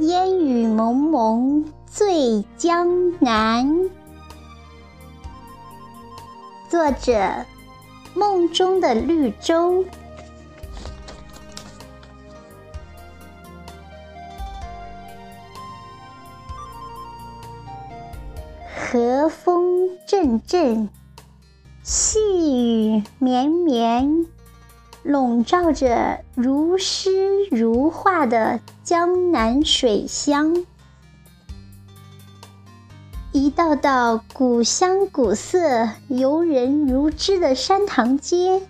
烟雨蒙蒙醉江南。作者：梦中的绿洲。和风阵阵，细雨绵绵，笼罩着如诗如画的江南水乡。一道道古香古色、游人如织的山塘街，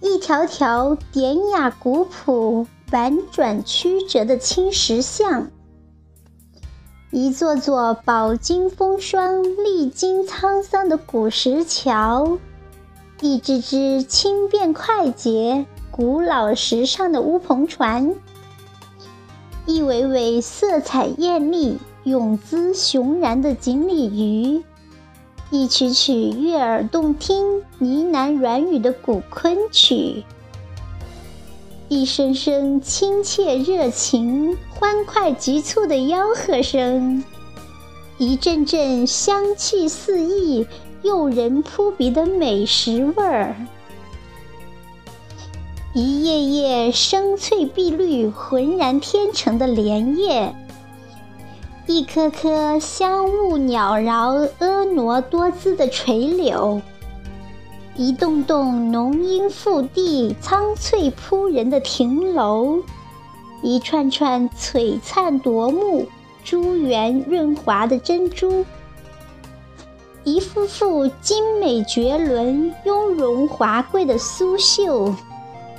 一条条典雅古朴、婉转曲折的青石巷，一座座饱经风霜、历经沧桑的古石桥，一只只轻便快捷、古老时尚的乌篷船，一尾尾色彩艳丽。泳姿雄然的锦鲤鱼，一曲曲悦耳动听、呢喃软语的古昆曲，一声声亲切热情、欢快急促的吆喝声，一阵阵香气四溢、诱人扑鼻的美食味儿，一叶叶生翠碧绿、浑然天成的莲叶。一棵棵香雾袅绕、婀娜多姿的垂柳，一栋栋浓荫覆地、苍翠扑人的亭楼，一串串璀璨夺目、珠圆润滑的珍珠，一幅幅精美绝伦、雍容华贵的苏绣，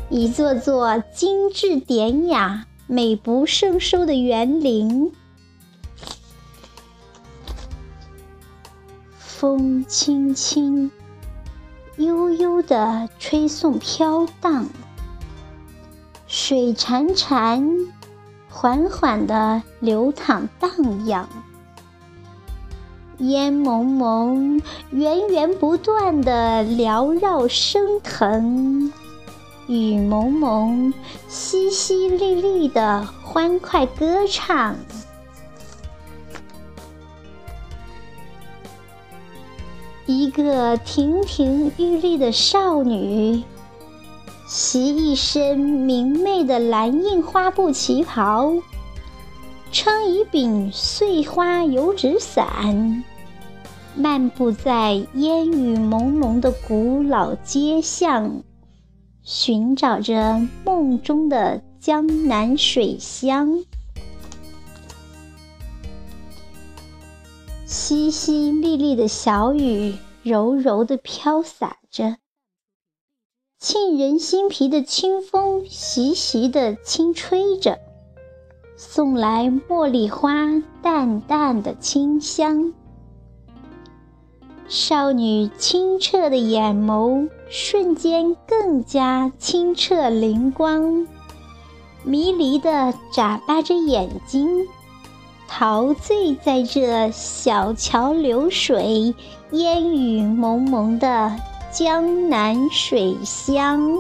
一座座精致典雅、美不胜收的园林。风轻轻，悠悠的吹送飘荡；水潺潺，缓缓的流淌荡漾；烟蒙蒙，源源不断的缭绕升腾；雨蒙蒙，淅淅沥沥的欢快歌唱。一个亭亭玉立的少女，袭一身明媚的蓝印花布旗袍，撑一柄碎花油纸伞，漫步在烟雨朦胧的古老街巷，寻找着梦中的江南水乡。淅淅沥沥的小雨，柔柔地飘洒着；沁人心脾的清风，习习地轻吹着，送来茉莉花淡淡的清香。少女清澈的眼眸，瞬间更加清澈灵光，迷离地眨巴着眼睛。陶醉在这小桥流水、烟雨蒙蒙的江南水乡。